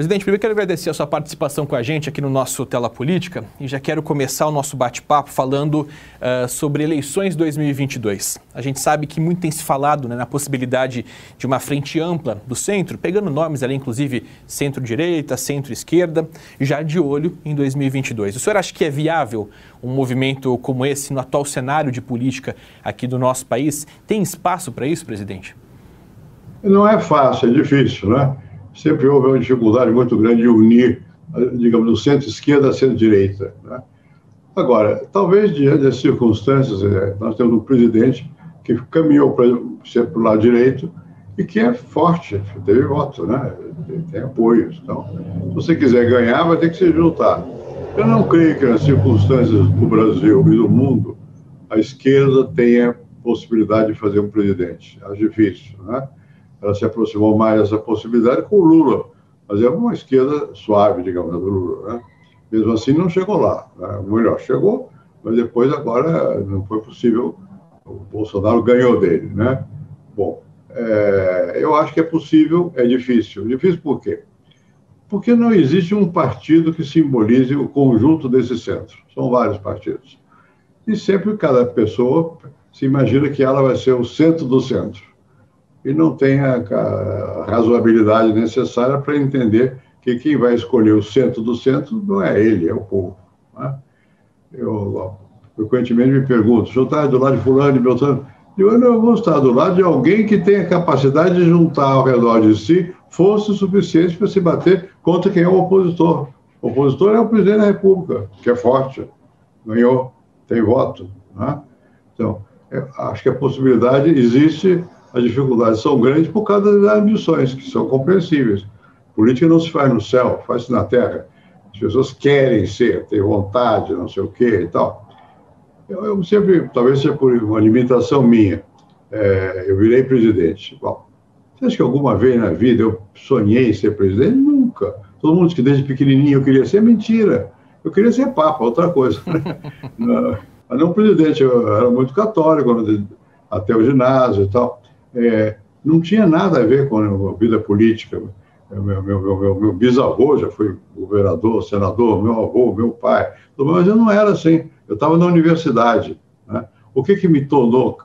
Presidente, primeiro quero agradecer a sua participação com a gente aqui no nosso Tela Política e já quero começar o nosso bate-papo falando uh, sobre eleições 2022. A gente sabe que muito tem se falado né, na possibilidade de uma frente ampla do centro, pegando nomes ali, inclusive centro-direita, centro-esquerda, já de olho em 2022. O senhor acha que é viável um movimento como esse no atual cenário de política aqui do nosso país? Tem espaço para isso, presidente? Não é fácil, é difícil, né? Sempre houve uma dificuldade muito grande de unir, digamos, o centro-esquerda à centro-direita. Né? Agora, talvez diante das circunstâncias, é, nós temos um presidente que caminhou para ser para o lado direito e que é forte, teve voto, né? tem apoios. Então, se você quiser ganhar, vai ter que se juntar. Eu não creio que nas circunstâncias do Brasil e do mundo a esquerda tenha possibilidade de fazer um presidente. É difícil, né? Ela se aproximou mais dessa possibilidade com o Lula, mas é uma esquerda suave, digamos, do Lula. Né? Mesmo assim, não chegou lá. Né? Melhor, chegou, mas depois agora não foi possível. O Bolsonaro ganhou dele, né? Bom, é, eu acho que é possível, é difícil. Difícil por quê? Porque não existe um partido que simbolize o conjunto desse centro. São vários partidos. E sempre cada pessoa se imagina que ela vai ser o centro do centro e não tem a, a razoabilidade necessária para entender que quem vai escolher o centro do centro não é ele, é o povo. Né? Eu frequentemente me pergunto, se eu estar do lado de fulano e Beltrano, eu não vou estar do lado de alguém que tenha capacidade de juntar ao redor de si força suficiente para se bater contra quem é o opositor. O opositor é o presidente da República, que é forte, ganhou, tem voto. Né? Então, acho que a possibilidade existe as dificuldades são grandes por causa das ambições, que são compreensíveis. Política não se faz no céu, faz-se na terra. As pessoas querem ser, têm vontade, não sei o quê e tal. Eu, eu sempre, talvez seja por uma limitação minha, é, eu virei presidente. Bom, você acha que alguma vez na vida eu sonhei em ser presidente? Nunca. Todo mundo diz que desde pequenininho eu queria ser, mentira. Eu queria ser papa, outra coisa. não, mas não presidente, eu era muito católico até o ginásio e tal é, não tinha nada a ver com a vida política. Meu, meu, meu, meu, bisavô já foi governador, senador, meu avô, meu pai, mas eu não era assim. Eu estava na universidade. Né? O que, que me tornou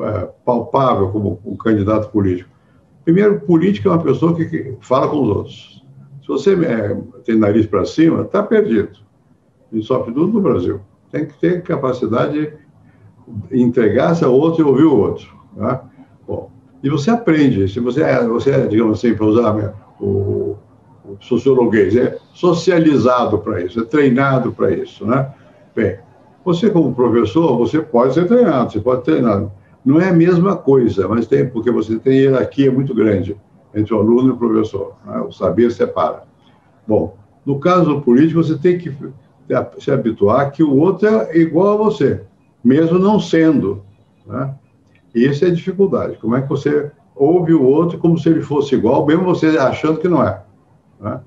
é, palpável como um candidato político? Primeiro, política é uma pessoa que, que fala com os outros. Se você é, tem nariz para cima, está perdido. E sofre tudo no Brasil. Tem que ter capacidade de entregar-se ao outro e ouvir o outro. Né? Bom, e você aprende, se você é, você é digamos assim, para usar o, o sociologuês, é socializado para isso, é treinado para isso, né? Bem, você como professor, você pode ser treinado, você pode treinar. Não é a mesma coisa, mas tem, porque você tem hierarquia muito grande entre o aluno e o professor, né? o saber separa. Bom, no caso político, você tem que se habituar que o outro é igual a você, mesmo não sendo, né? E essa é dificuldade. Como é que você ouve o outro como se ele fosse igual, mesmo você achando que não é. Né?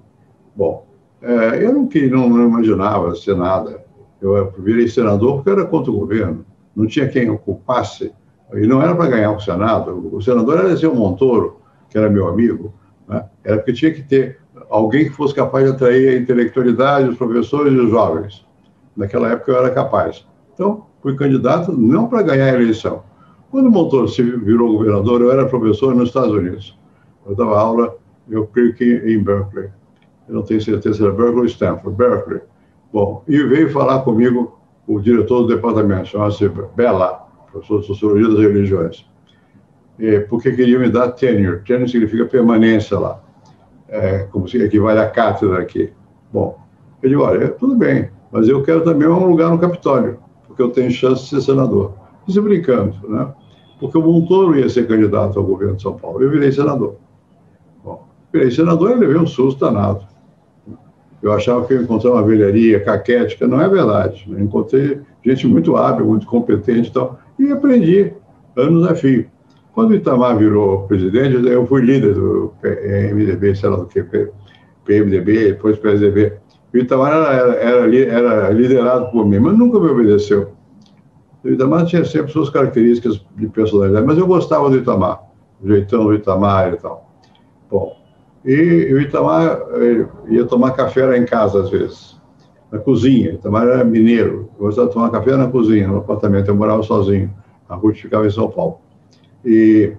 Bom, é, eu não, não, não, imaginava ser nada. Eu virei senador porque era contra o governo. Não tinha quem ocupasse. E não era para ganhar o Senado. O senador era Zé Montoro, que era meu amigo. Né? Era porque tinha que ter alguém que fosse capaz de atrair a intelectualidade, os professores e os jovens. Naquela época eu era capaz. Então, fui candidato não para ganhar a eleição, quando o Montoro se virou governador, eu era professor nos Estados Unidos. Eu dava aula, eu creio que em Berkeley. Eu não tenho certeza se era Berkeley ou Stanford. Berkeley. Bom, e veio falar comigo o diretor do departamento, chamava-se Bella, professor de Sociologia das Religiões, porque queria me dar tenure. Tenure significa permanência lá, é, como se equivale à cátedra aqui. Bom, digo, olha, tudo bem, mas eu quero também um lugar no Capitólio, porque eu tenho chance de ser senador. Isso brincando, né? porque o Montoro ia ser candidato ao governo de São Paulo. Eu virei senador. Bom, virei senador e levei um susto danado. Eu achava que eu ia encontrar uma velharia caquética, não é verdade. Eu encontrei gente muito hábil, muito competente e tal, e aprendi anos a fio. Quando o Itamar virou presidente, eu fui líder do MDB, sei lá do que, PMDB, depois PSDB. O Itamar era, era, era liderado por mim, mas nunca me obedeceu. O Itamar tinha sempre suas características de personalidade, mas eu gostava do Itamar, o jeitão do Itamar e tal. Bom, E o Itamar eh, ia tomar café lá em casa, às vezes, na cozinha. Itamar era mineiro, gostava de tomar café na cozinha, no apartamento. Eu morava sozinho, a Ruth ficava em São Paulo. E,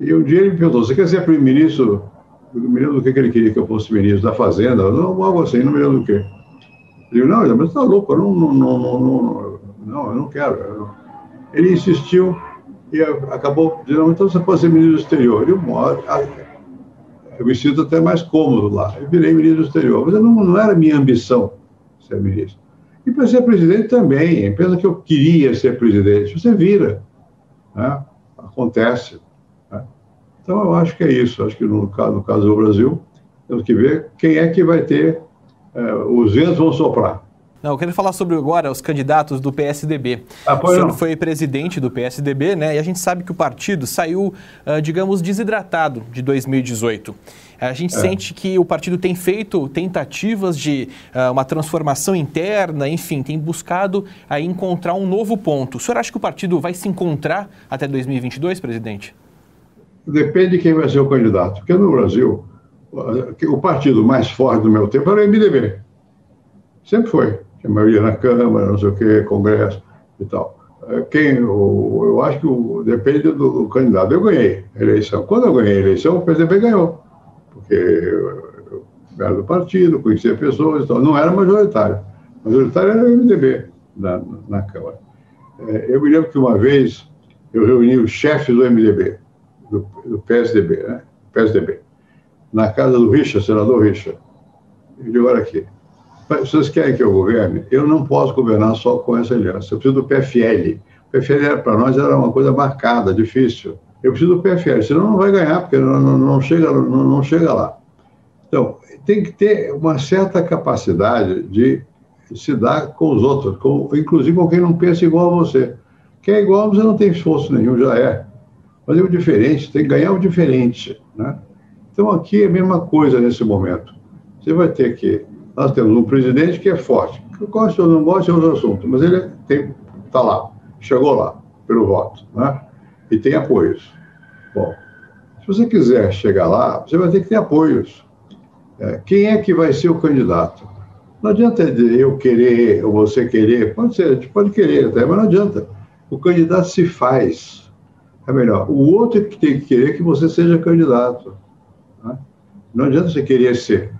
e um dia ele me perguntou: Você quer ser primeiro-ministro? Eu me lembro do que, que ele queria que eu fosse ministro da Fazenda, não, algo assim, não me lembro do que. Ele disse: Não, mas está louco, eu não, não, não, não, não, eu não quero. Ele insistiu e acabou dizendo: Então você pode ser ministro do exterior. Eu, eu me sinto até mais cômodo lá. Eu virei ministro do exterior, mas não, não era minha ambição ser ministro. E para ser presidente também. Pensa que eu queria ser presidente. Você vira. Né? Acontece. Né? Então, eu acho que é isso. Acho que no caso, no caso do Brasil, temos que ver quem é que vai ter. É, os ventos vão soprar. Não, eu quero falar sobre agora os candidatos do PSDB. Ah, o senhor não. foi presidente do PSDB, né? E a gente sabe que o partido saiu, uh, digamos, desidratado de 2018. A gente é. sente que o partido tem feito tentativas de uh, uma transformação interna, enfim, tem buscado uh, encontrar um novo ponto. O senhor acha que o partido vai se encontrar até 2022, presidente? Depende de quem vai ser o candidato. Porque no Brasil, o partido mais forte do meu tempo era o MDB. Sempre foi maioria na Câmara, não sei o quê, Congresso e tal. É, quem, o, eu acho que o, depende do, do, candidato. Eu ganhei a eleição. Quando eu ganhei a eleição, o PSDB ganhou. Porque eu, eu era do partido, conhecia pessoas e tal. Não era majoritário. Majoritário era o MDB na, na Câmara. É, eu me lembro que uma vez eu reuni os chefes do MDB, do, do PSDB, né? PSDB, na casa do Richard, senador Richard. Eu digo, olha aqui, vocês querem que eu governe? Eu não posso governar só com essa aliança. Eu preciso do PFL. O PFL para nós era uma coisa marcada, difícil. Eu preciso do PFL, senão não vai ganhar, porque não, não, não chega, não, não chega lá. Então, tem que ter uma certa capacidade de se dar com os outros, com, inclusive com quem não pensa igual a você. Quem é igual você não tem esforço nenhum, já é. Mas é o diferente, tem que ganhar o diferente. Né? Então, aqui é a mesma coisa nesse momento. Você vai ter que nós temos um presidente que é forte. Que gosta ou não gosta é outro assunto, mas ele está lá, chegou lá, pelo voto, né? e tem apoios. Bom, se você quiser chegar lá, você vai ter que ter apoios. É, quem é que vai ser o candidato? Não adianta eu querer ou você querer, pode ser, a gente pode querer até, mas não adianta. O candidato se faz. É melhor, o outro que tem que querer que você seja candidato. Né? Não adianta você querer ser.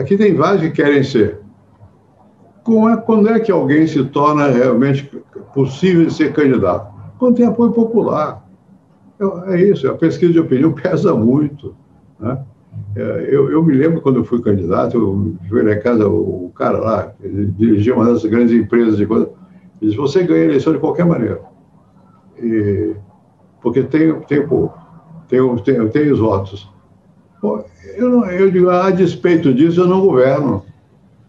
Aqui tem vários que querem ser. É, quando é que alguém se torna realmente possível de ser candidato? Quando tem apoio popular. É, é isso, a pesquisa de opinião pesa muito. Né? É, eu, eu, me lembro quando eu fui candidato, eu fui na casa, o cara lá, ele dirigia uma dessas grandes empresas de coisa, ele disse, você ganha a eleição de qualquer maneira. E, porque tem, tem, tem, tem, tem os votos. Eu, eu digo, a despeito disso, eu não governo.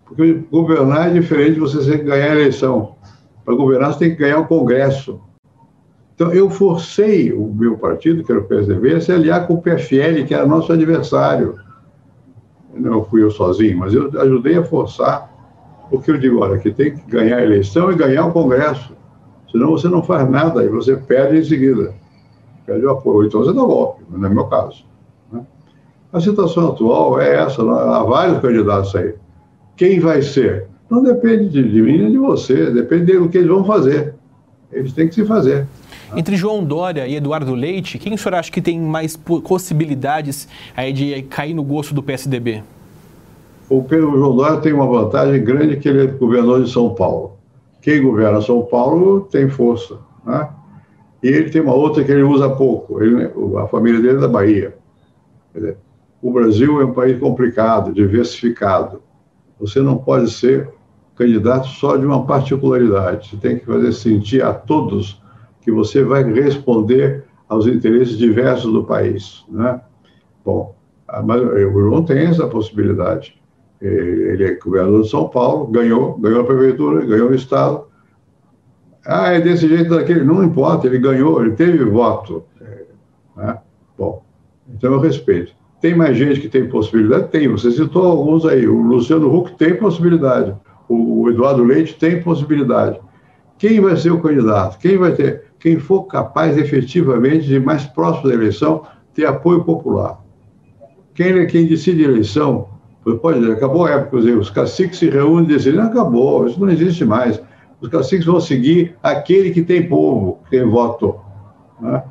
Porque governar é diferente de você ganhar a eleição. Para governar, você tem que ganhar o Congresso. Então, eu forcei o meu partido, que era o PSDB, a se aliar com o PFL, que era nosso adversário. Não fui eu sozinho, mas eu ajudei a forçar, porque eu digo, olha, que tem que ganhar a eleição e ganhar o Congresso. Senão você não faz nada e você perde em seguida. Perde o apoio. Então você dá golpe, não é meu caso. A situação atual é essa, né? há vários candidatos aí. Quem vai ser? Não depende de, de mim nem de você, depende do que eles vão fazer. Eles têm que se fazer. Entre João Dória e Eduardo Leite, quem o senhor acha que tem mais possibilidades aí de cair no gosto do PSDB? O Pedro João Dória tem uma vantagem grande que ele é governador de São Paulo. Quem governa São Paulo tem força. Né? E ele tem uma outra que ele usa pouco. Ele, a família dele é da Bahia. Quer dizer, o Brasil é um país complicado, diversificado. Você não pode ser candidato só de uma particularidade. Você tem que fazer sentir a todos que você vai responder aos interesses diversos do país. Né? Bom, mas o João tem essa possibilidade. Ele é governador de São Paulo, ganhou, ganhou a prefeitura, ganhou o Estado. Ah, é desse jeito daquele. Não importa, ele ganhou, ele teve voto. Né? Bom, então eu respeito. Tem mais gente que tem possibilidade? Tem. Você citou alguns aí. O Luciano Huck tem possibilidade. O Eduardo Leite tem possibilidade. Quem vai ser o candidato? Quem vai ter? Quem for capaz efetivamente de mais próximo da eleição ter apoio popular. quem, quem decide eleição, pode, acabou a época, os caciques se reúnem e decidem, acabou, isso não existe mais. Os caciques vão seguir aquele que tem povo, que tem voto. Né?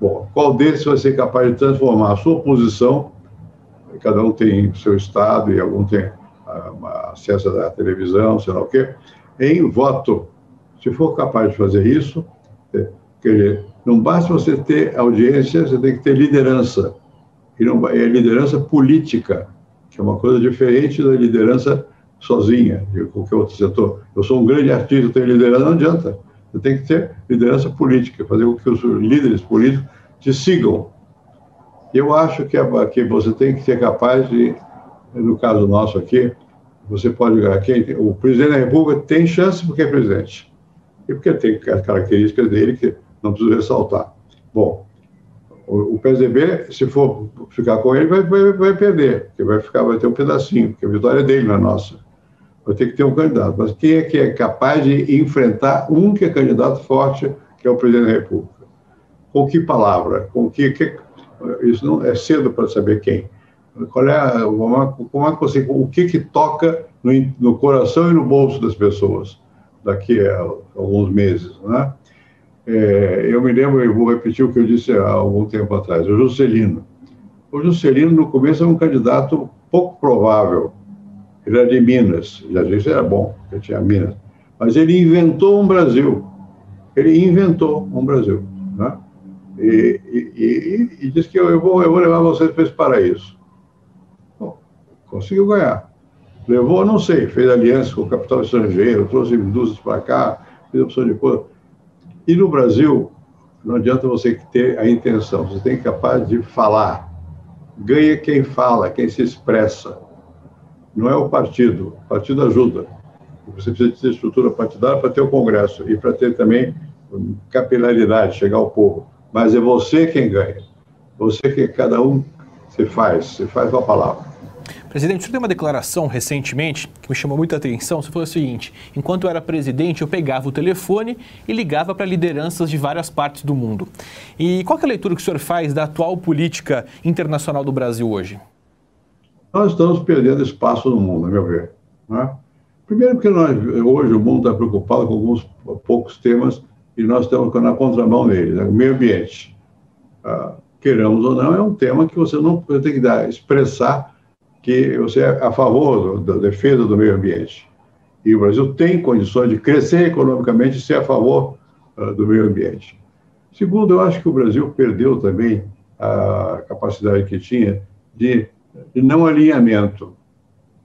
Bom, qual deles vai ser capaz de transformar a sua posição? Cada um tem seu estado e algum tem acesso à televisão, sei lá o quê, em voto. Se for capaz de fazer isso, é, quer dizer, não basta você ter audiência, você tem que ter liderança. E não, é liderança política, que é uma coisa diferente da liderança sozinha, de qualquer outro setor. Eu sou um grande artista, tenho liderança, não adianta. Você tem que ter liderança política, fazer com que os líderes políticos te sigam. Eu acho que, é, que você tem que ser capaz de, no caso nosso aqui, você pode. Quem, o presidente da República tem chance porque é presidente. E porque tem as características dele que não preciso ressaltar. Bom, o, o PSDB, se for ficar com ele, vai, vai, vai, perder, porque vai, ficar, vai ter um pedacinho, porque a vitória é dele, não é nossa. Vai ter que ter um candidato. Mas quem é que é capaz de enfrentar um que é candidato forte, que é o presidente da República? Com que palavra? Com que, que isso não é cedo para saber quem. Qual é, como é que você, o que que toca no, no coração e no bolso das pessoas daqui a alguns meses, né? É, eu me lembro, eu vou repetir o que eu disse há algum tempo atrás, o Juscelino. O Juscelino, no começo, era um candidato pouco provável. Ele era de Minas, já disse era bom, porque tinha Minas. Mas ele inventou um Brasil. Ele inventou um Brasil. Né? E, e, e, e disse que eu, eu, vou, eu vou levar vocês para esse paraíso. Bom, conseguiu ganhar. Levou, não sei, fez aliança com o capital estrangeiro, trouxe indústrias para cá, fez opção de coisa. E no Brasil, não adianta você ter a intenção, você tem que ser capaz de falar. Ganha quem fala, quem se expressa. Não é o partido, o partido ajuda. Você precisa ter estrutura partidária para ter o Congresso e para ter também capilaridade, chegar ao povo mas é você quem ganha. Você que cada um se faz, se faz com a palavra. Presidente, senhor deu uma declaração recentemente que me chamou muita atenção. Você falou o seguinte: enquanto eu era presidente, eu pegava o telefone e ligava para lideranças de várias partes do mundo. E qual é a leitura que o senhor faz da atual política internacional do Brasil hoje? Nós estamos perdendo espaço no mundo, a meu ver. Né? Primeiro, porque nós, hoje o mundo está preocupado com alguns poucos temas e nós estamos na contramão dele, né? o meio ambiente. Ah, queiramos ou não, é um tema que você não você tem que dar, expressar que você é a favor do, da defesa do meio ambiente. E o Brasil tem condições de crescer economicamente e ser a favor uh, do meio ambiente. Segundo, eu acho que o Brasil perdeu também a capacidade que tinha de, de não alinhamento.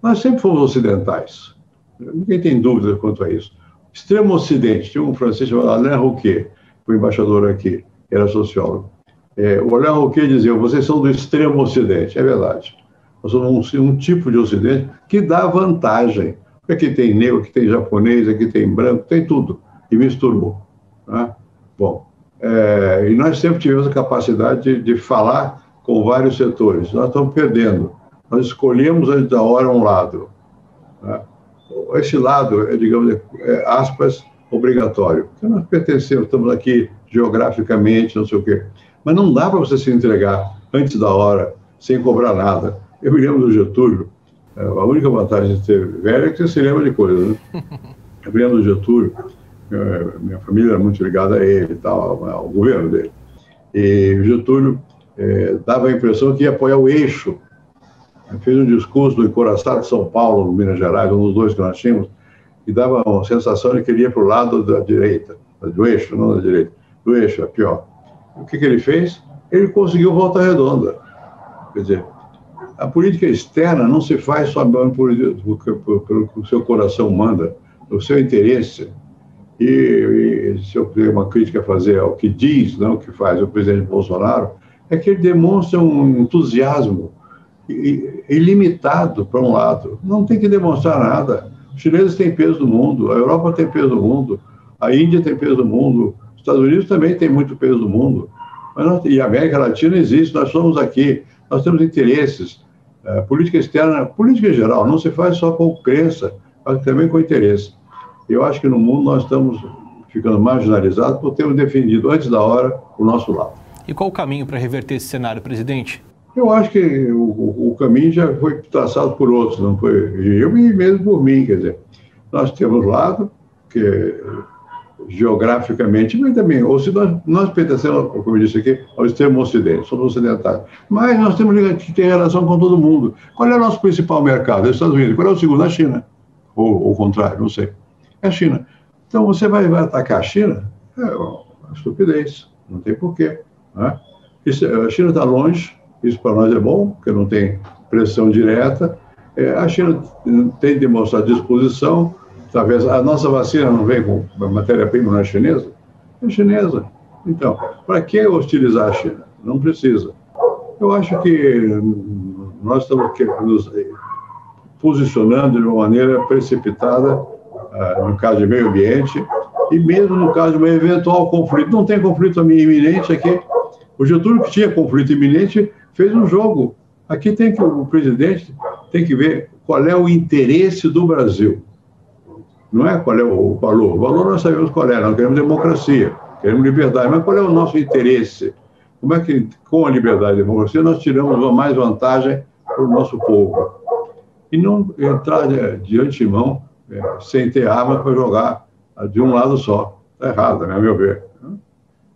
Nós sempre fomos ocidentais. Ninguém tem dúvida quanto a isso. Extremo Ocidente, tinha um francês chamado Alain Rouquet, foi embaixador aqui, era sociólogo. É, o Alain Rouquet dizia, vocês são do Extremo Ocidente. É verdade. Nós somos um, um tipo de Ocidente que dá vantagem. Aqui tem negro, aqui tem japonês, aqui tem branco, tem tudo. E misturou. Né? Bom, é, e nós sempre tivemos a capacidade de, de falar com vários setores. Nós estamos perdendo. Nós escolhemos antes da hora um lado. Né? esse lado, é, digamos, é, aspas, obrigatório. Porque nós pertencemos, estamos aqui geograficamente, não sei o quê. Mas não dá para você se entregar antes da hora, sem cobrar nada. Eu me lembro do Getúlio, é, a única vantagem de ser velho é que você se lembra de coisas, né? Eu me lembro do Getúlio, minha família era muito ligada a ele tal, ao governo dele. E o Getúlio é, dava a impressão que ia apoiar o eixo fez um discurso do Encoraçado de São Paulo, no Minas Gerais, um dos dois que nós tínhamos, e dava uma sensação de que ele ia para o lado da direita, do eixo, não da direita, do eixo, é pior. O que, que ele fez? Ele conseguiu volta redonda. Quer dizer, a política externa não se faz só pelo, que o seu coração manda, o seu interesse. E, e, se eu tiver uma crítica a fazer ao que diz, não o que faz o presidente Bolsonaro, é que ele demonstra um entusiasmo ilimitado para um lado. Não tem que demonstrar nada. Os chineses têm peso no mundo, a Europa tem peso no mundo, a Índia tem peso no mundo, os Estados Unidos também tem muito peso no mundo. Nós, e a América Latina existe, nós somos aqui, nós temos interesses. É, política externa, política em geral, não se faz só com crença, mas também com interesse. Eu acho que no mundo nós estamos ficando marginalizados por termos defendido antes da hora o nosso lado. E qual o caminho para reverter esse cenário, presidente? Eu acho que o, o, caminho já foi traçado por outros, não foi eu e mesmo por mim, quer dizer, nós temos lado que geograficamente, mas também, ou se nós, nós pertencemos, como eu disse aqui, ao extremo ocidente, somos ocidentais, mas nós temos que ter relação com todo mundo. Qual é o nosso principal mercado? Os Estados Unidos. Qual é o segundo? A China. Ou o contrário, não sei. É a China. Então você vai, vai atacar a China? É uma estupidez, não tem porquê. Né? Isso, a China está longe, isso para nós é bom, porque não tem pressão direta. É, a China tem demonstrado disposição, talvez a nossa vacina não vem com matéria-prima, não é chinesa? É chinesa. Então, para que hostilizar a China? Não precisa. Eu acho que nós estamos nos posicionando de uma maneira precipitada, uh, no caso de meio ambiente, e mesmo no caso de um eventual conflito. Não tem conflito iminente aqui. O Getúlio, que tinha conflito iminente, fez um jogo. Aqui tem que o presidente tem que ver qual é o interesse do Brasil. Não é qual é o valor. O valor nós sabemos qual é. Nós queremos democracia, queremos liberdade. Mas qual é o nosso interesse? Como é que, com a liberdade e a democracia, nós tiramos mais vantagem para o nosso povo? E não entrar de, antemão é, sem ter arma para jogar de um lado só. Está errado, né, a meu ver.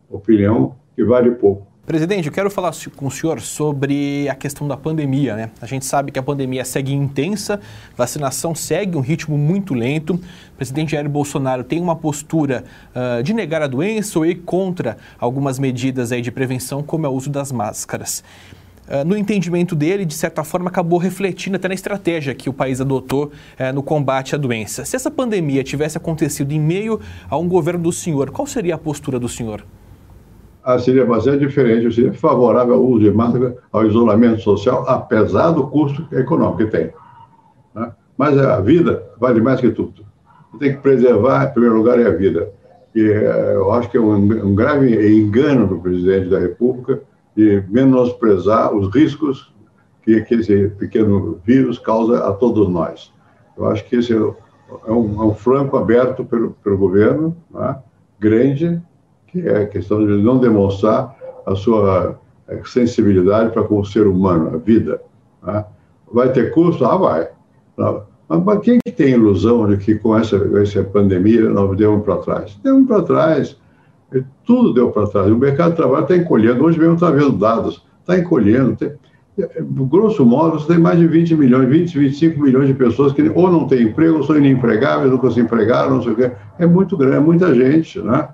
Opinião que vale pouco. Presidente, eu quero falar com o senhor sobre a questão da pandemia. Né? A gente sabe que a pandemia segue intensa, vacinação segue um ritmo muito lento. O presidente Jair Bolsonaro tem uma postura uh, de negar a doença ou ir contra algumas medidas aí de prevenção, como é o uso das máscaras. Uh, no entendimento dele, de certa forma, acabou refletindo até na estratégia que o país adotou uh, no combate à doença. Se essa pandemia tivesse acontecido em meio a um governo do senhor, qual seria a postura do senhor? Ah, seria bastante diferente, seria favorável ao uso de máscara, ao isolamento social, apesar do custo econômico que tem. Né? Mas a vida vale mais que tudo. Tem que preservar, em primeiro lugar, é a vida. E eh, eu acho que é um, grave engano do presidente da República de menosprezar os riscos que, esse pequeno vírus causa a todos nós. Eu acho que esse é um, é um flanco aberto pelo, pelo governo, né? grande, que é a questão de não demonstrar a sua eh, sensibilidade para com o ser humano, a vida. Né? Vai ter custo? Ah, vai. Mas quem que tem ilusão de que com essa, essa pandemia nós demos para trás? Demos para trás. Tudo deu para trás. O mercado de trabalho está encolhendo. Hoje mesmo está vendo dados. Está encolhendo. Tem, grosso modo, você tem mais de 20 milhões, 20, 25 milhões de pessoas que ou não têm emprego, ou são inempregáveis, nunca se empregaram, não sei o quê. É muito grande, é muita gente, né?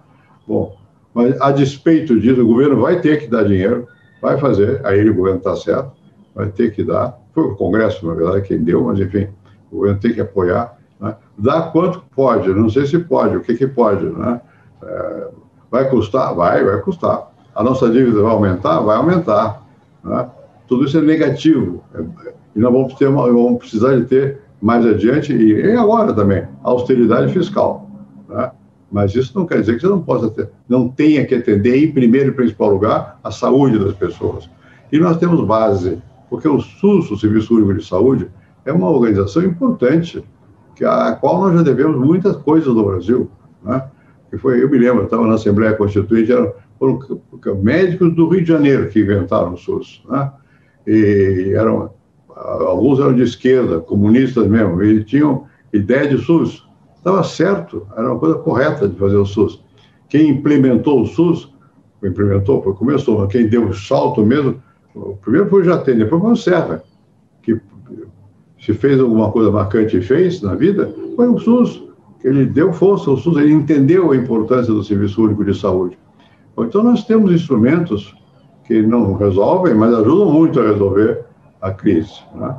Bom, mas, a despeito disso, o governo vai ter que dar dinheiro, vai fazer, aí o governo está certo, vai ter que dar. Foi o Congresso, na verdade, quem deu, mas enfim, o governo tem que apoiar. Né? Dá quanto pode, não sei se pode, o que, que pode. Né? É, vai custar? Vai, vai custar. A nossa dívida vai aumentar? Vai aumentar. Né? Tudo isso é negativo. É, e nós vamos, ter uma, vamos precisar de ter mais adiante, e, e agora também, austeridade fiscal. Né? Mas isso não quer dizer que você não possa ter, não tenha que atender em primeiro e principal lugar a saúde das pessoas. E nós temos base, porque o SUS, o Serviço Único de Saúde, é uma organização importante, que a qual nós já devemos muitas coisas no Brasil, né? Que foi, eu me lembro, eu estava na Assembleia Constituinte, eram, foram médicos do Rio de Janeiro que inventaram o SUS, né? E eram alguns eram de esquerda, comunistas mesmo, e tinham ideia de SUS. Estava certo, era uma coisa correta de fazer o SUS. Quem implementou o SUS, implementou, começou, mas quem deu o salto mesmo, o primeiro foi o Jatene, depois foi o Serra, que se fez alguma coisa marcante e fez na vida, foi o SUS, ele deu força ao SUS, ele entendeu a importância do Serviço Único de Saúde. Então, nós temos instrumentos que não resolvem, mas ajudam muito a resolver a crise. Né?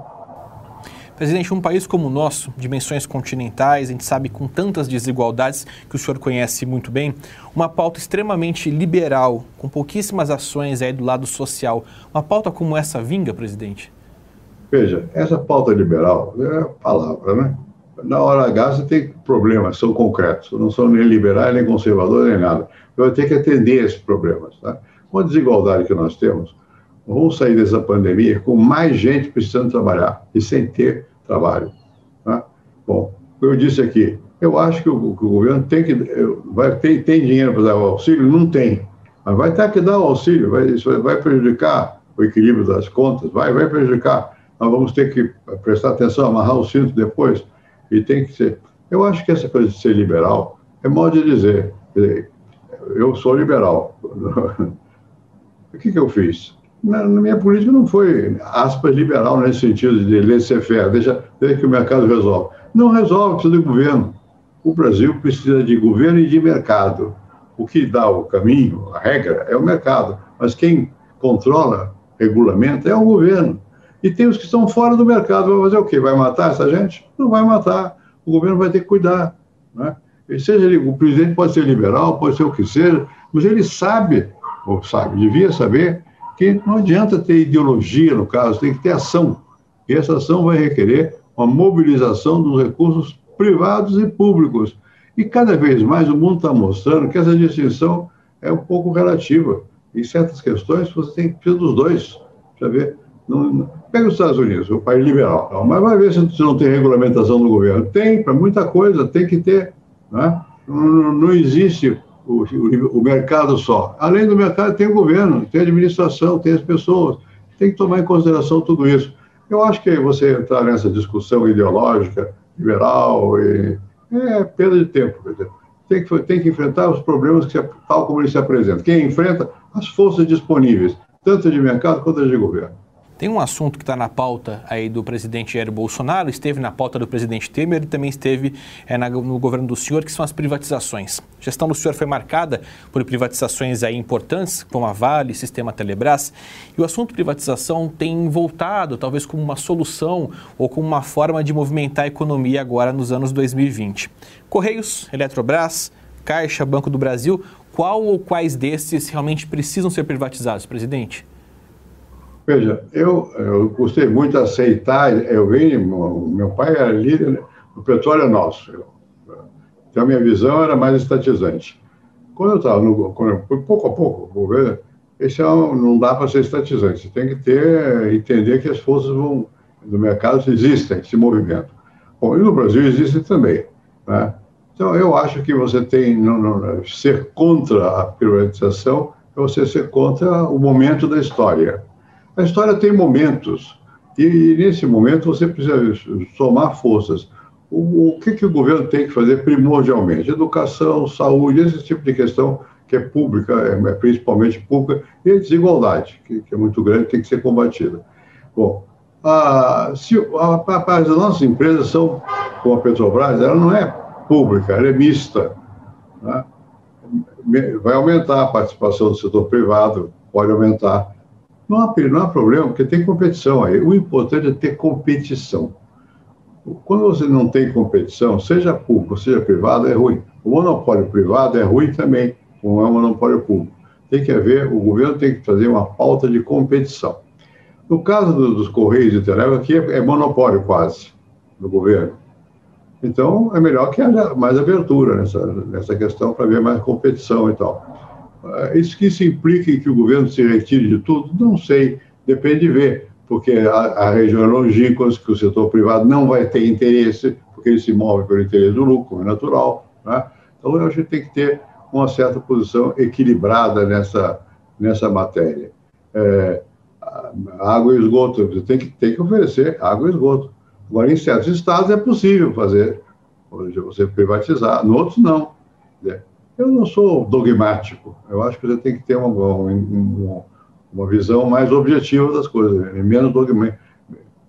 Presidente, um país como o nosso, dimensões continentais, a gente sabe com tantas desigualdades que o senhor conhece muito bem, uma pauta extremamente liberal, com pouquíssimas ações aí do lado social. Uma pauta como essa vinga, presidente? Veja, essa pauta liberal é palavra, né? Na hora H você tem problemas, são concretos, não são nem liberais, nem conservadores, nem nada. Vai ter que atender esses problemas. Tá? Com a desigualdade que nós temos, vamos sair dessa pandemia com mais gente precisando trabalhar e sem ter trabalho. Tá? Bom, eu disse aqui, eu acho que o, que o governo tem que. Vai, tem dinheiro para dar o auxílio? Não tem. Mas vai ter que dar o auxílio, vai, isso vai prejudicar o equilíbrio das contas, vai, vai prejudicar. Nós vamos ter que prestar atenção, amarrar o cinto depois, e tem que ser. Eu acho que essa coisa de ser liberal é modo de dizer. Eu sou liberal. o que, que eu fiz? Na, na, minha política não foi, aspas, liberal nesse sentido de laissez-faire, deixa, deixa que o mercado resolve. Não resolve, precisa de governo. O Brasil precisa de governo e de mercado. O que dá o caminho, a regra, é o mercado. Mas quem controla, regulamenta, é o governo. E tem os que estão fora do mercado. Vai fazer o quê? Vai matar essa gente? Não vai matar. O governo vai ter que cuidar. Né? Seja o presidente pode ser liberal, pode ser o que seja, mas ele sabe, ou sabe, devia saber, que não adianta ter ideologia, no caso, tem que ter ação. E essa ação vai requerer uma mobilização dos recursos privados e públicos. E cada vez mais o mundo está mostrando que essa distinção é um pouco relativa. Em certas questões, você tem que precisar dos dois. Deixa ver. Não, não, pega os Estados Unidos, o país liberal, mas vai ver se, se não tem regulamentação do governo. Tem, para muita coisa, tem que ter. Né? Não, não existe o, o, o, mercado só. Além do mercado, tem o governo, tem a administração, tem as pessoas. Tem que tomar em consideração tudo isso. Eu acho que você entrar nessa discussão ideológica, liberal, e, é perda de tempo. Tem que, tem que enfrentar os problemas que, tal como eles se apresentam. Quem enfrenta? As forças disponíveis, tanto de mercado quanto de governo. Tem um assunto que está na pauta aí do presidente Jair Bolsonaro, esteve na pauta do presidente Temer e também esteve é, na, no governo do senhor, que são as privatizações. A gestão do senhor foi marcada por privatizações aí importantes, como a Vale, Sistema Telebrás, e o assunto privatização tem voltado talvez como uma solução ou como uma forma de movimentar a economia agora nos anos 2020. Correios, Eletrobras, Caixa, Banco do Brasil, qual ou quais desses realmente precisam ser privatizados, presidente? Veja, eu, eu gostei muito aceitar, eu vim, meu pai era líder, o petróleo é nosso. Então, a minha visão era mais estatizante. Quando eu estava, pouco a pouco, vou ver, esse é um, não dá para ser estatizante. Você tem que ter, entender que as forças vão, do mercado existem, se movimentam. Bom, e no Brasil existem também. Né? Então, eu acho que você tem, não, não, ser contra a privatização é você ser contra o momento da história. A história tem momentos, e, e nesse momento você precisa somar forças. O, o que, que o governo tem que fazer primordialmente? Educação, saúde, esse tipo de questão que é pública, é, é principalmente pública, e a desigualdade, que, que, é muito grande, tem que ser combatida. Bom, a, se, a, a, as nossas empresas são, como a Petrobras, ela não é pública, ela é mista. Né? Vai aumentar a participação do setor privado, pode aumentar. Não há, não há problema, porque tem competição aí. O importante é ter competição. Quando você não tem competição, seja público, seja privado, é ruim. O monopólio privado é ruim também, como é o monopólio público. Tem que haver, o governo tem que fazer uma pauta de competição. No caso do, dos Correios e Telégrafo, aqui é, é monopólio quase do governo. Então, é melhor que haja mais abertura nessa, nessa questão para ver mais competição e tal. Eh, isso que isso implica que o governo se retire de tudo? Não sei, depende de ver, porque a, a região é longínqua, que o setor privado não vai ter interesse, porque ele se move pelo interesse do lucro, é natural. Né? Então, acho que tem que ter uma certa posição equilibrada nessa, nessa matéria. É, água e esgoto, você tem que, tem que oferecer água e esgoto. Agora, em certos estados é possível fazer, você privatizar, em outros não. Né? Eu não sou dogmático. Eu acho que você tem que ter uma, uma, uma visão mais objetiva das coisas, né? menos dogmático.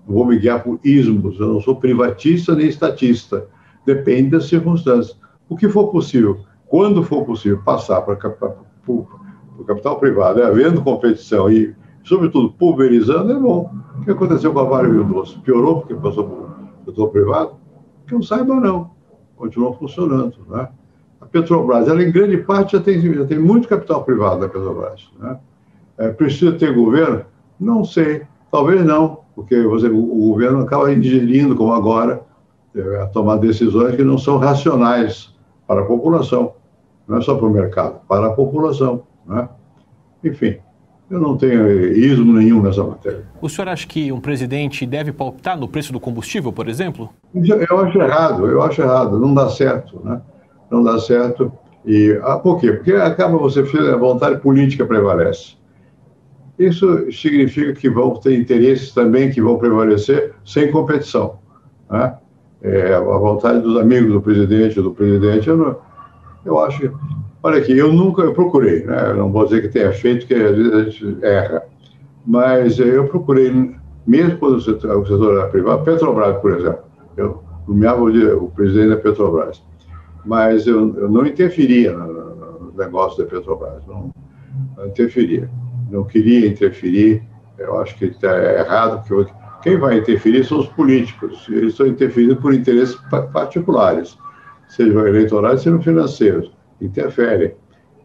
Vou me guiar por ismos. Eu não sou privatista nem estatista. Depende das circunstâncias. O que for possível, quando for possível, passar para o capital privado, é, havendo competição e, sobretudo, pulverizando, é bom. O que aconteceu com a Vale Rio Doce? Piorou porque passou para o setor privado? Que eu saiba, não. Continua funcionando, né? A Petrobras, ela em grande parte já tem, já tem muito capital privado da Petrobras. Né? É, precisa ter governo? Não sei, talvez não, porque você, o, governo acaba ingerindo, como agora, é, a tomar decisões que não são racionais para a população, não é só para o mercado, para a população. Né? Enfim, eu não tenho ismo nenhum nessa matéria. O senhor acha que um presidente deve pautar no preço do combustível, por exemplo? Eu acho errado, eu acho errado, não dá certo, né? Não dá certo. E, ah, por quê? Porque acaba você, a vontade política prevalece. isso significa que vão ter interesses também que vão prevalecer sem competição. Né? É, a vontade dos amigos do presidente, do presidente, eu, não, eu acho. Olha aqui, eu nunca eu procurei, né? não vou dizer que tenha feito, que às vezes a gente erra, mas eu procurei, mesmo quando o setor, o setor era privado, Petrobras, por exemplo, eu nomeava o, o presidente da Petrobras, mas eu, eu não interferia no, no, negócio da Petrobras, não, não interferia não queria interferir. Eu acho que está errado, porque quem vai interferir são os políticos. Eles estão interferindo por interesses particulares, sejam eleitorais, sejam financeiros. Interferem.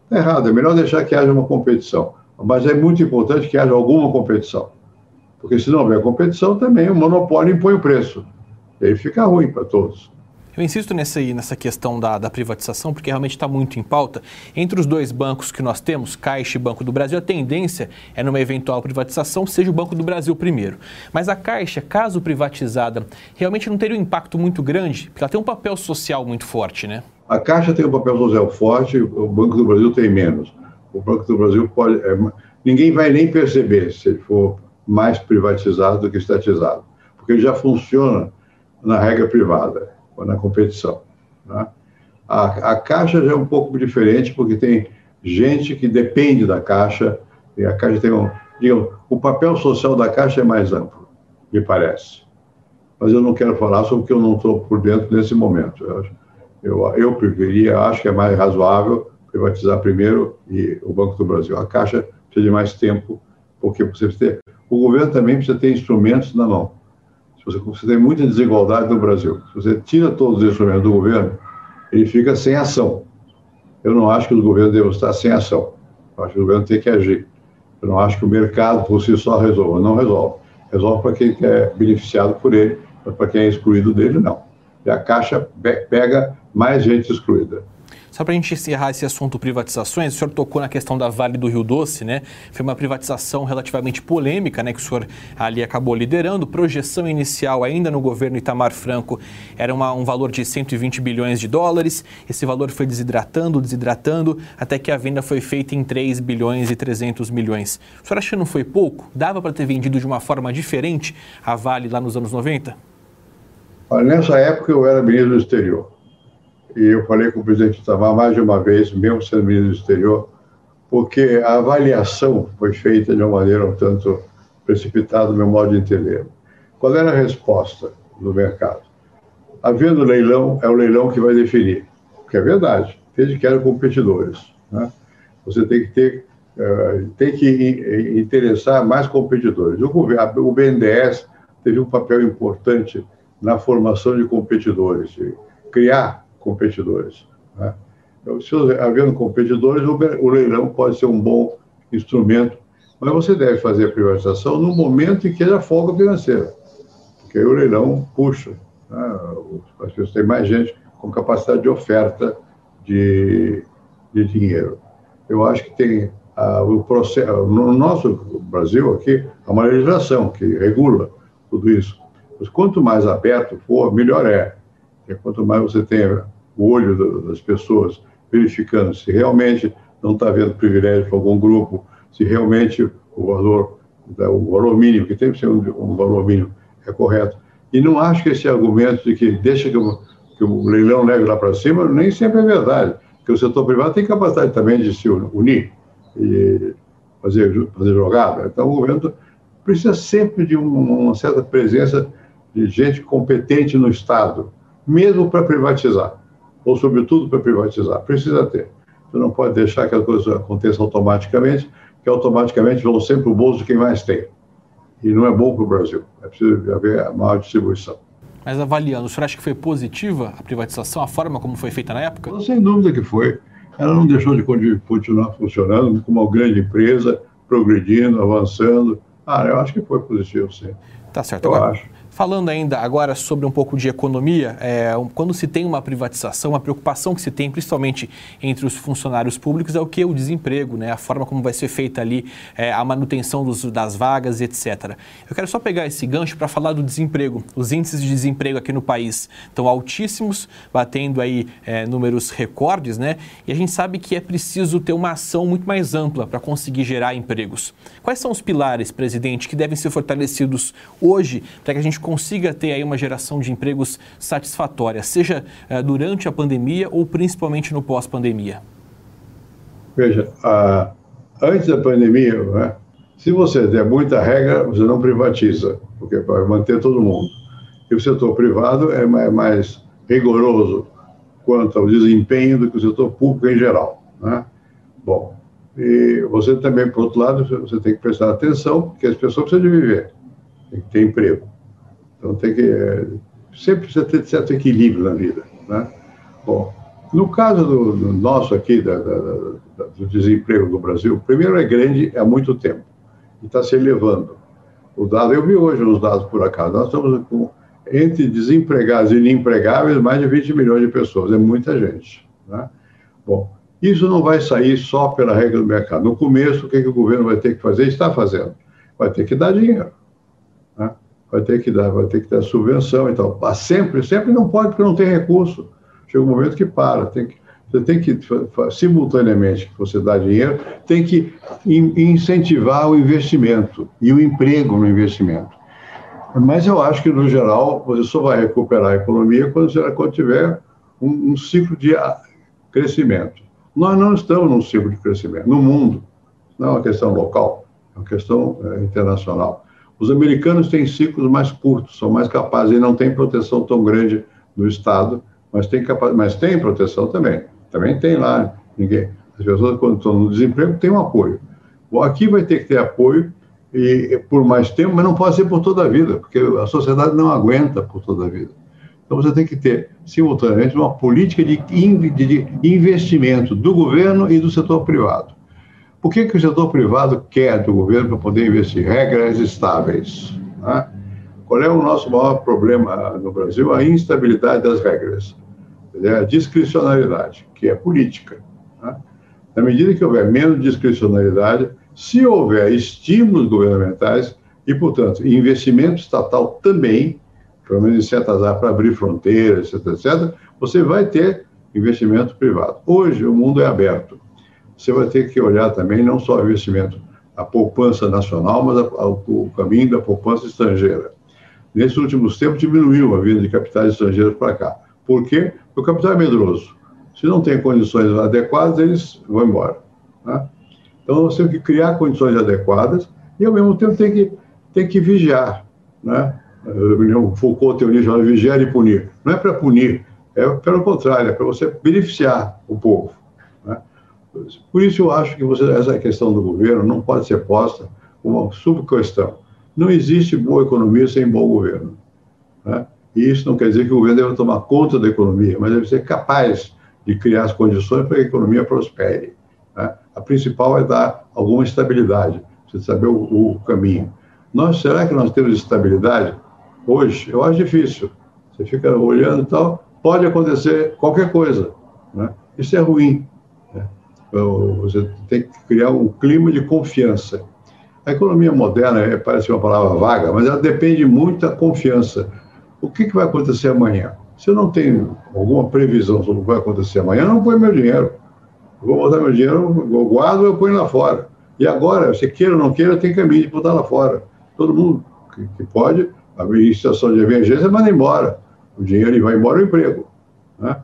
Está errado, é melhor deixar que haja uma competição. Mas é muito importante que haja alguma competição. Porque se não houver competição, também o monopólio impõe o preço. E aí fica ruim para todos. Eu insisto nessa, nessa questão da, da privatização, porque realmente está muito em pauta. Entre os dois bancos que nós temos, Caixa e Banco do Brasil, a tendência é, numa eventual privatização, seja o Banco do Brasil primeiro. Mas a Caixa, caso privatizada, realmente não teria um impacto muito grande, porque ela tem um papel social muito forte, né? A Caixa tem um papel social forte, o Banco do Brasil tem menos. O Banco do Brasil pode. É, ninguém vai nem perceber se ele for mais privatizado do que estatizado, porque ele já funciona na regra privada na competição. Né? A, a Caixa já é um pouco diferente, porque tem gente que depende da Caixa, e a Caixa tem um. Digamos, o papel social da Caixa é mais amplo, me parece. Mas eu não quero falar sobre o que eu não estou por dentro nesse momento. Eu, eu, eu preferia, acho que é mais razoável privatizar primeiro e o Banco do Brasil. A Caixa precisa de mais tempo, porque você precisa ter, o governo também precisa ter instrumentos na mão. Você, você tem muita desigualdade no Brasil, se você tira todos os instrumentos do governo, ele fica sem ação. Eu não acho que o governo deve estar sem ação. Eu acho que o governo tem que agir. Eu não acho que o mercado por si só resolva. Não resolve. Resolve para quem é beneficiado por ele, mas para quem é excluído dele, não. E a Caixa pega mais gente excluída. Só para a gente encerrar esse assunto privatizações, o senhor tocou na questão da Vale do Rio Doce, né? Foi uma privatização relativamente polêmica, né? Que o senhor ali acabou liderando. Projeção inicial ainda no governo Itamar Franco era uma, um valor de 120 bilhões de dólares. Esse valor foi desidratando, desidratando, até que a venda foi feita em 3 bilhões e 300 milhões. O senhor acha que não foi pouco? Dava para ter vendido de uma forma diferente a Vale lá nos anos 90? Olha, nessa época eu era ministro do exterior e eu falei com o presidente Itamar mais de uma vez, mesmo sendo ministro do exterior, porque a avaliação foi feita de uma maneira um tanto precipitada, no meu modo de entender. Qual era a resposta do mercado? Havendo leilão, é o leilão que vai definir, que é verdade, desde que eram competidores. Né? Você tem que ter, uh, tem que interessar mais competidores. O, o BNDES teve um papel importante na formação de competidores, de criar competidores. Né? Então, se havendo competidores, o leilão pode ser um bom instrumento, mas você deve fazer a privatização no momento em que haja folga financeira, porque aí o leilão puxa, né? as pessoas têm mais gente com capacidade de oferta de, de dinheiro. Eu acho que tem o processo, no nosso Brasil aqui, há uma legislação que regula tudo isso. Mas quanto mais aberto for, melhor é. Porque quanto mais você tem o olho das pessoas, verificando se realmente não está havendo privilégio para algum grupo, se realmente o valor, o valor mínimo, que tem que ser um, valor mínimo, é correto. E não acho que esse argumento de que deixa que o, que o leilão leve lá para cima, nem sempre é verdade. Porque o setor privado tem capacidade também de se unir e fazer, fazer jogada. Então, o governo precisa sempre de uma certa presença de gente competente no Estado, mesmo para privatizar ou, sobretudo, para privatizar. Precisa ter. Você não pode deixar que as coisas aconteçam automaticamente, que automaticamente vão sempre o bolso de quem mais tem. E não é bom para o Brasil. É preciso haver a maior distribuição. Mas avaliando, o senhor acha que foi positiva a privatização, a forma como foi feita na época? Sem dúvida que foi. Ela não deixou de continuar funcionando como uma grande empresa, progredindo, avançando. Ah, eu acho que foi positivo, sim. Tá certo. Eu Agora, acho. Falando ainda agora sobre um pouco de economia, é, quando se tem uma privatização, a preocupação que se tem, principalmente entre os funcionários públicos, é o que? O desemprego, né? a forma como vai ser feita ali é, a manutenção dos, das vagas, etc. Eu quero só pegar esse gancho para falar do desemprego. Os índices de desemprego aqui no país estão altíssimos, batendo aí é, números recordes, né? E a gente sabe que é preciso ter uma ação muito mais ampla para conseguir gerar empregos. Quais são os pilares, presidente, que devem ser fortalecidos hoje para que a gente consiga ter aí uma geração de empregos satisfatória, seja uh, durante a pandemia ou principalmente no pós-pandemia? Veja, uh, antes da pandemia, né, se você der muita regra, você não privatiza, porque vai manter todo mundo. E o setor privado é é mais rigoroso quanto ao desempenho do que o setor público em geral. Né? Bom, e você também, por outro lado, você tem que prestar atenção, porque as pessoas precisam de viver, tem que ter emprego. Então tem que é, sempre precisa ter certo equilíbrio na vida, né? Bom, no caso do, do nosso aqui da, da, da, do desemprego no Brasil, primeiro é grande há muito tempo e está se elevando. O dado eu vi hoje os dados por acaso. Nós estamos com entre desempregados e inempregáveis mais de 20 milhões de pessoas. É muita gente, né? Bom, isso não vai sair só pela regra do mercado. No começo, o que, que o governo vai ter que fazer? Está fazendo. Vai ter que dar dinheiro vai ter que dar, vai ter que dar subvenção e tal. Mas sempre, sempre não pode, porque não tem recurso. Chega um momento que para, tem que, você tem que, simultaneamente que você dá dinheiro, tem que incentivar o investimento e o emprego no investimento. Mas eu acho que, no geral, você só vai recuperar a economia quando, quando tiver um, um ciclo de crescimento. Nós não estamos num ciclo de crescimento no mundo. Não é uma questão local, é uma questão é, internacional. Os americanos têm ciclos mais curtos, são mais capazes e não têm proteção tão grande do Estado, mas tem, mas tem proteção também. Também tem lá. Ninguém, as pessoas, quando estão no desemprego, têm um apoio. Bom, aqui vai ter que ter apoio e por mais tempo, mas não pode ser por toda a vida, porque a sociedade não aguenta por toda a vida. Então você tem que ter, simultaneamente, uma política de, de investimento do governo e do setor privado. O que, que o setor privado quer do governo para poder investir? Regras estáveis. Né? Qual é o nosso maior problema no Brasil? A instabilidade das regras, a discricionalidade, que é política. Né? Na medida que houver menos discricionalidade, se houver estímulos governamentais e, portanto, investimento estatal também, pelo menos em certas áreas, para abrir fronteiras, etc., etc., você vai ter investimento privado. Hoje, o mundo é aberto você vai ter que olhar também não só o investimento, a poupança nacional, mas a, a, o caminho da poupança estrangeira. Nesses últimos tempos, diminuiu a vinda de capitais estrangeiros para cá. Por quê? Porque o capital é medroso. Se não tem condições adequadas, eles vão embora. Né? Então, nós temos que criar condições adequadas e, ao mesmo tempo, tem que, tem que vigiar. Né? O Foucault tem o livro chamado Vigiar e Punir. Não é para punir, é pelo contrário, é para você beneficiar o povo. Por isso eu acho que você, essa questão do governo não pode ser posta como uma subquestão. Não existe boa economia sem bom governo. Né? E isso não quer dizer que o governo deve tomar conta da economia, mas deve ser capaz de criar as condições para que a economia prospere. Né? A principal é dar alguma estabilidade, você saber o, o, caminho. Nós, será que nós temos estabilidade hoje? Eu acho difícil. Você fica olhando e tal, pode acontecer qualquer coisa. Né? Isso é ruim. Então, você tem que criar um clima de confiança. A economia moderna é, parece uma palavra vaga, mas ela depende muito da confiança. O que, que vai acontecer amanhã? Se eu não tenho alguma previsão sobre o que vai acontecer amanhã, eu não ponho meu dinheiro. Eu vou botar meu dinheiro, eu guardo, eu ponho lá fora. E agora, se queira ou não queira, tem caminho de botar lá fora. Todo mundo que, que pode, abrir situação de emergência, manda embora. O dinheiro vai embora o emprego. Né?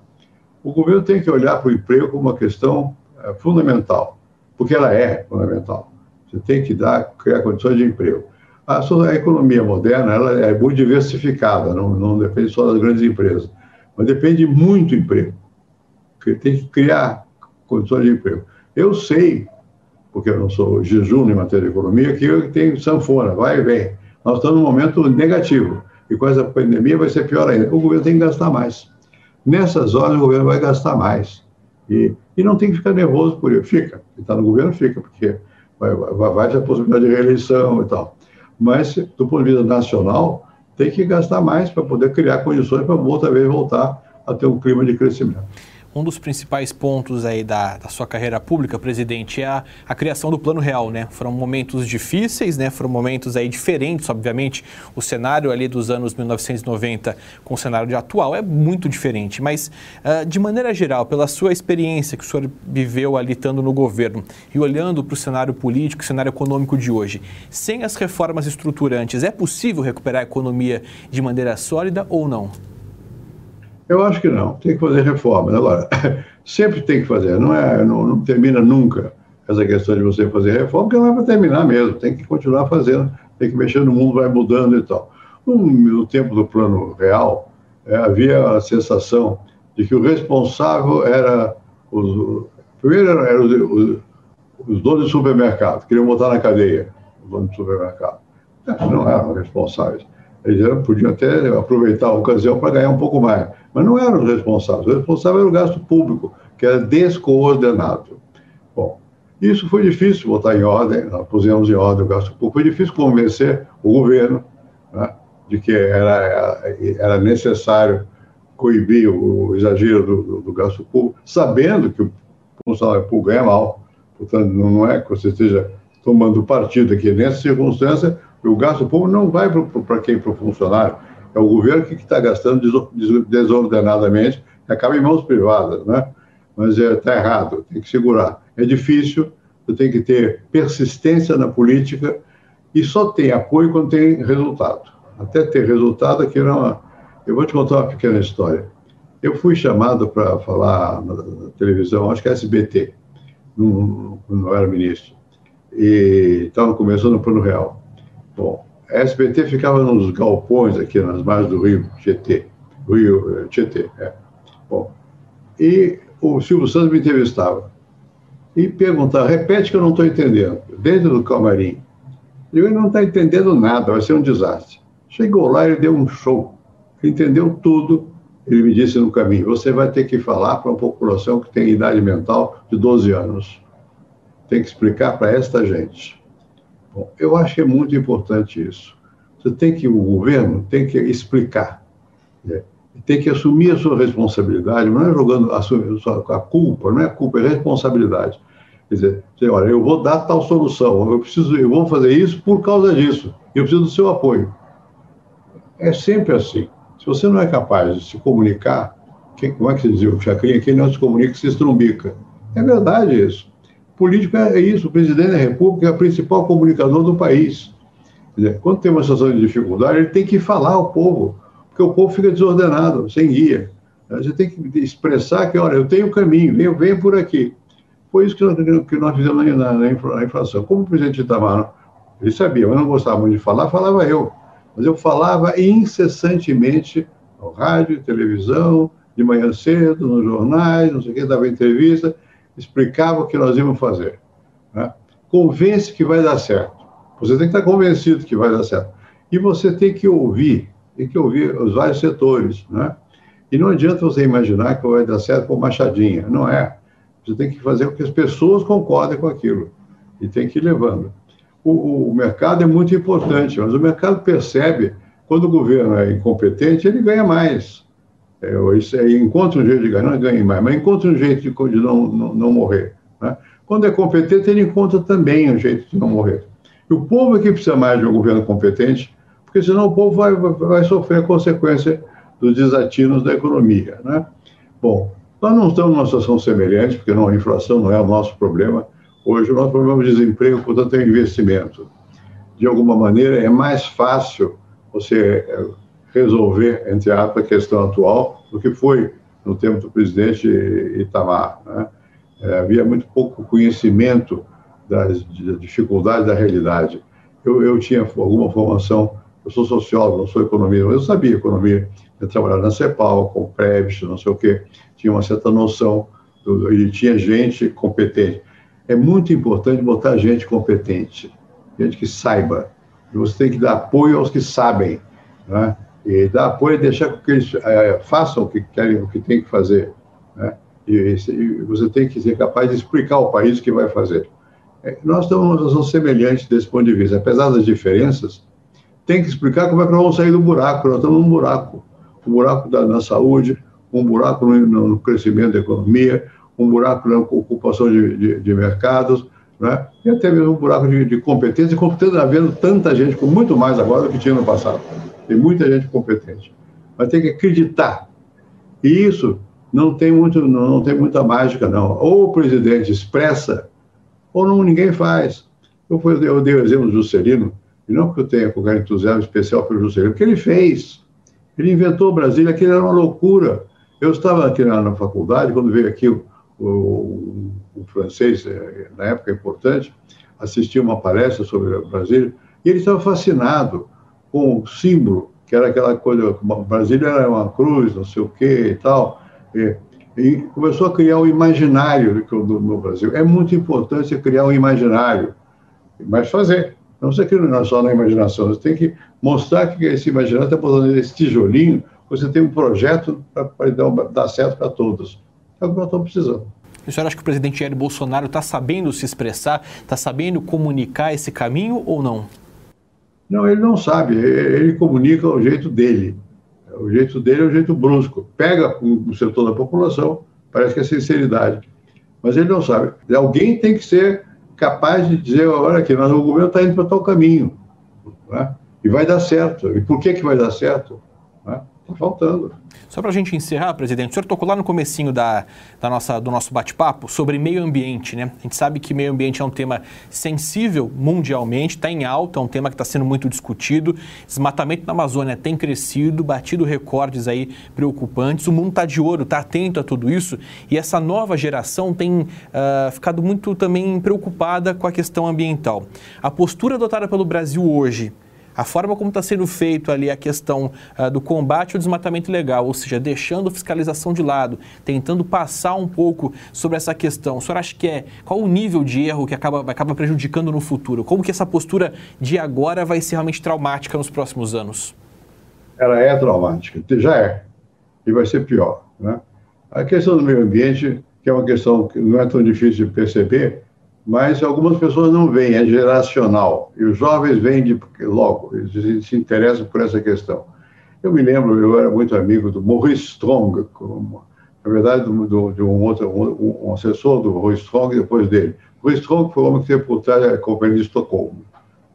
O governo tem que olhar para o emprego como uma questão é fundamental, porque ela é fundamental. Você tem que dar, criar condições de emprego. A, a economia moderna ela é muito diversificada, não, não depende só das grandes empresas, mas depende muito do emprego. Porque tem que criar condições de emprego. Eu sei, porque eu não sou jejum em matéria de economia, que eu tenho sanfona, vai e vem. Nós estamos num momento negativo. E com essa pandemia vai ser pior ainda. O governo tem que gastar mais. Nessas horas, o governo vai gastar mais. E, e não tem que ficar nervoso por isso. Fica. Quem está no governo fica, porque vai, vai, vai ter a possibilidade de reeleição e tal. Mas, do ponto de vista nacional, tem que gastar mais para poder criar condições para outra vez voltar a ter um clima de crescimento. Um dos principais pontos aí da, da sua carreira pública, presidente, é a, a, criação do Plano Real, né? Foram momentos difíceis, né? Foram momentos aí diferentes, obviamente. O cenário ali dos anos 1990 com o cenário de atual é muito diferente. Mas, uh, de maneira geral, pela sua experiência que o senhor viveu ali estando no governo e olhando para o cenário político, cenário econômico de hoje, sem as reformas estruturantes, é possível recuperar a economia de maneira sólida ou não? Eu acho que não, tem que fazer reformas. Agora, sempre tem que fazer, não, é, não, não termina nunca essa questão de você fazer reforma, porque não é para terminar mesmo, tem que continuar fazendo, tem que mexer no mundo, vai mudando e tal. No, no tempo do plano real, é, havia a sensação de que o responsável era os. Primeiro eram os, os, os donos de supermercado, queriam botar na cadeia os donos de supermercado. Não eram responsáveis. Eles podiam até aproveitar a ocasião para ganhar um pouco mais, mas não eram os responsáveis. O responsável era o gasto público, que era descoordenado. Bom, isso foi difícil botar em ordem, nós pusemos em ordem o gasto público. Foi difícil convencer o governo né, de que era, era necessário coibir o, exagero do, do, do, gasto público, sabendo que o funcionário público ganha mal. Portanto, não é que você esteja tomando partido aqui. Nessa circunstância, o gasto público não vai para quem? Para o funcionário. É o governo que está gastando desordenadamente, acaba em mãos privadas, né? Mas está é, tá errado, tem que segurar. É difícil, você tem que ter persistência na política e só tem apoio quando tem resultado. Até ter resultado aqui não. Eu vou te contar uma pequena história. Eu fui chamado para falar na, televisão, acho que é SBT, não, não era ministro, e estava começando o Plano Real. Bom, a SBT ficava nos galpões aqui nas margens do Rio Tietê, Rio eh, Tietê, é. Bom, e o Silvio Santos me entrevistava e perguntava, repete que eu não estou entendendo, dentro do camarim. Ele não está entendendo nada, vai ser um desastre. Chegou lá, ele deu um show, entendeu tudo, ele me disse no caminho, você vai ter que falar para uma população que tem idade mental de 12 anos. Tem que explicar para esta gente. Bom, eu acho que é muito importante isso. Você tem que, o governo tem que explicar, né? tem que assumir a sua responsabilidade, não é jogando a, sua, a culpa, não é culpa, é responsabilidade. Quer dizer, olha, eu vou dar tal solução, eu preciso, eu vou fazer isso por causa disso, eu preciso do seu apoio. É sempre assim. Se você não é capaz de se comunicar, quem, como é que se diz o Chacrinha? Quem não se comunica se estrumbica. É verdade isso. Político é isso, o presidente da República é o principal comunicador do país. Quando tem uma situação de dificuldade, ele tem que falar ao povo, porque o povo fica desordenado, sem guia. Você tem que expressar que, olha, eu tenho caminho, venho, venho por aqui. Foi isso que nós, que nós fizemos na, na, na inflação. Como o presidente Itamar, ele sabia, mas não gostava muito de falar, falava eu. Mas eu falava incessantemente no rádio, televisão, de manhã cedo, nos jornais, não sei o que, dava entrevista, explicava o que nós íamos fazer. Né? Convence que vai dar certo. Você tem que estar convencido que vai dar certo. E você tem que ouvir, tem que ouvir os vários setores. Né? E não adianta você imaginar que vai dar certo com machadinha. Não é. Você tem que fazer com que as pessoas concordem com aquilo. E tem que ir levando. O, o mercado é muito importante, mas o mercado percebe quando o governo é incompetente, ele ganha mais. É, isso aí encontra um jeito de ganhar, não ganha mais, mas encontra um jeito de, de não, não, não, morrer. Né? Quando é competente, ele encontra também um jeito de não morrer. E o povo é que precisa mais de um governo competente, porque senão o povo vai, vai sofrer a consequência dos desatinos da economia. Né? Bom, nós não estamos numa situação semelhante, porque não, a inflação não é o nosso problema. Hoje, o nosso problema é o desemprego, portanto, é o investimento. De alguma maneira, é mais fácil você é, resolver, entre aspas, a questão atual do que foi no tempo do presidente Itamar. Né? É, havia muito pouco conhecimento das, dificuldades da realidade. Eu, eu tinha alguma formação, eu sou sociólogo, não sou economista, mas eu sabia economia, eu trabalhava na CEPAL, com Previs, não sei o quê, tinha uma certa noção, do, e tinha gente competente. É muito importante botar gente competente, gente que saiba. Você tem que dar apoio aos que sabem. Né? E dar apoio e deixar que eles é, façam o que querem, o que tem que fazer. Né? E, e, você tem que ser capaz de explicar ao país o que vai fazer. É, nós estamos numa situação semelhante desse ponto de vista. Apesar das diferenças, tem que explicar como é que nós vamos sair do buraco. Nós estamos num buraco. Um buraco da, na saúde, um buraco no, no, crescimento da economia, um buraco na ocupação de, de, de mercados, né? e até mesmo um buraco de, de competência, competência havendo tanta gente, com muito mais agora do que tinha no passado. Tem muita gente competente. Mas tem que acreditar. E isso não tem, muito, não, não tem muita mágica, não. Ou o presidente expressa, ou não, ninguém faz. Eu, eu dei o exemplo do Juscelino, e não porque eu tenha qualquer entusiasmo especial pelo Juscelino, porque ele fez. Ele inventou Brasília, aquilo era uma loucura. Eu estava aqui na, na faculdade, quando veio aqui o, o, o, francês, eh, na época importante, assistir uma palestra sobre Brasília, e ele estava fascinado com o símbolo, que era aquela coisa, Brasília era uma cruz, não sei o quê e tal, e, e começou a criar um imaginário do, Brasil. É muito importante criar um imaginário, mas fazer. Não se cria só na imaginação, você tem que mostrar que esse imaginário está botando esse tijolinho, você tem um projeto para dar, dar certo para todos. É o que nós estamos precisando. O senhor acha que o presidente Jair Bolsonaro está sabendo se expressar, está sabendo comunicar esse caminho ou não? Não, ele não sabe. Ele comunica o jeito dele. O jeito dele é o jeito brusco. Pega o setor da população, parece que é sinceridade. Mas ele não sabe. Alguém tem que ser capaz de dizer, olha aqui, mas o governo está indo para tal caminho. Né? E vai dar certo. E por que, que vai dar certo? Está faltando. Só para a gente encerrar, presidente, o senhor tocou lá no comecinho da, da nossa, do nosso bate-papo sobre meio ambiente, né? A gente sabe que meio ambiente é um tema sensível mundialmente, está em alta, é um tema que está sendo muito discutido. Desmatamento na Amazônia tem crescido, batido recordes aí preocupantes. O mundo está de ouro, está atento a tudo isso e essa nova geração tem uh, ficado muito também preocupada com a questão ambiental. A postura adotada pelo Brasil hoje a forma como está sendo feito ali a questão uh, do combate ao desmatamento ilegal, ou seja, deixando fiscalização de lado, tentando passar um pouco sobre essa questão. O senhor acha que é qual o nível de erro que acaba, acaba prejudicando no futuro? Como que essa postura de agora vai ser realmente traumática nos próximos anos? Ela é traumática, já é, e vai ser pior. Né? A questão do meio ambiente, que é uma questão que não é tão difícil de perceber, mas algumas pessoas não veem, é geracional. E os jovens vêm de, logo, eles se interessam por essa questão. Eu me lembro, eu era muito amigo do Maurice Strong, como, na verdade, do, de um outro um, um, assessor do Maurice Strong depois dele. Maurice Strong foi o homem que teve por trás da Companhia de Estocolmo.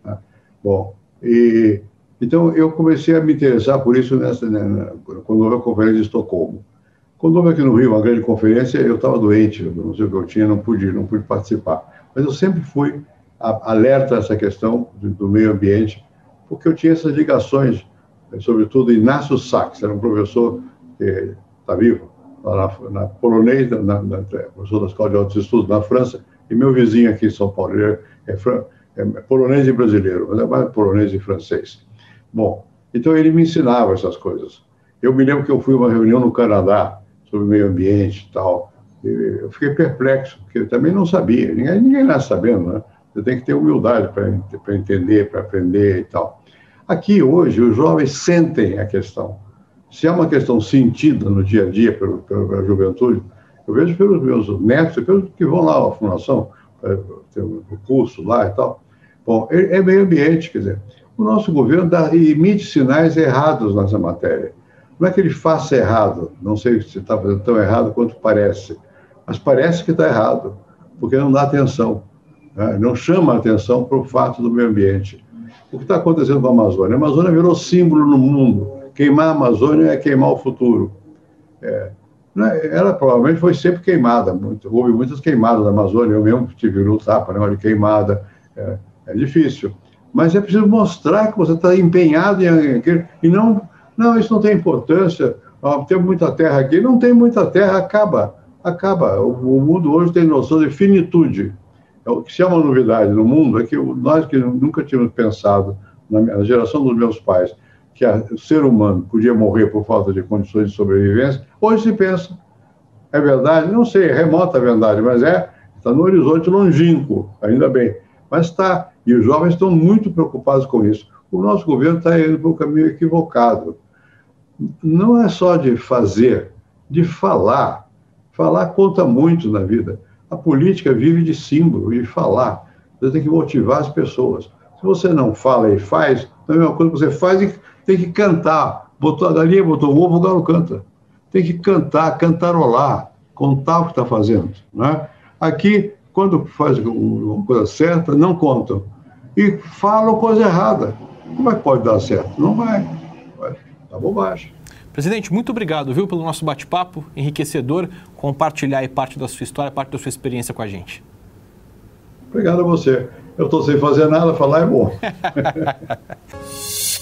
Né? Bom, e então eu comecei a me interessar por isso nessa, né, quando houve a Conferência de Estocolmo. Quando houve aqui no Rio uma grande conferência, eu estava doente, não sei o que eu tinha, não pude, não pude participar. Mas eu sempre fui alerta a essa questão do meio ambiente, porque eu tinha essas ligações, eh, sobretudo Inácio Sachs, era um professor que está vivo, lá na, na polonês, na, na, professor da Escola de Altos Estudos na França, e meu vizinho aqui em São Paulo, ele é, é, é polonês e brasileiro, mas é mais polonês e francês. Bom, então ele me ensinava essas coisas. Eu me lembro que eu fui a uma reunião no Canadá sobre meio ambiente e tal, eu fiquei perplexo, porque eu também não sabia, ninguém, ninguém nasce sabendo, né? Você tem que ter humildade para entender, para aprender e tal. Aqui, hoje, os jovens sentem a questão. Se é uma questão sentida no dia a dia pelo, pela juventude, eu vejo pelos meus netos, pelos que vão lá à fundação, ter um curso lá e tal. Bom, é, é meio ambiente, quer dizer, o nosso governo dá, emite sinais errados nessa matéria. Não é que ele faça errado, não sei se está fazendo tão errado quanto parece, mas parece que está errado, porque não dá atenção, né? não chama atenção para o fato do meio ambiente. O que está acontecendo com a Amazônia? A Amazônia virou símbolo no mundo. Queimar a Amazônia é queimar o futuro. É, né? ela provavelmente foi sempre queimada, muito, houve muitas queimadas na Amazônia, eu mesmo tive no tapa, né, de queimada, é, é, difícil. Mas é preciso mostrar que você está empenhado em aquilo, e não, não, isso não tem importância, tem muita terra aqui, não tem muita terra, acaba acaba. O, mundo hoje tem noção de finitude. É o que se é uma novidade no mundo é que nós que nunca tínhamos pensado, na geração dos meus pais, que o ser humano podia morrer por falta de condições de sobrevivência, hoje se pensa. É verdade? Não sei, é remota a verdade, mas é, está no horizonte longínquo, ainda bem. Mas está, e os jovens estão muito preocupados com isso. O nosso governo está indo para o caminho equivocado. Não é só de fazer, de falar. Falar conta muito na vida. A política vive de símbolo, de falar. Você tem que motivar as pessoas. Se você não fala e faz, é a mesma coisa que você faz e tem que cantar. Botou a galinha, botou o ovo, o galo canta. Tem que cantar, cantarolar, contar o que está fazendo. Né? Aqui, quando faz uma coisa certa, não contam. E falam coisa errada. Como é que pode dar certo? Não vai. vai. Tá bobagem. Presidente, muito obrigado, viu, pelo nosso bate-papo enriquecedor, compartilhar aí parte da sua história, parte da sua experiência com a gente. Obrigado a você. Eu estou sem fazer nada, falar é bom.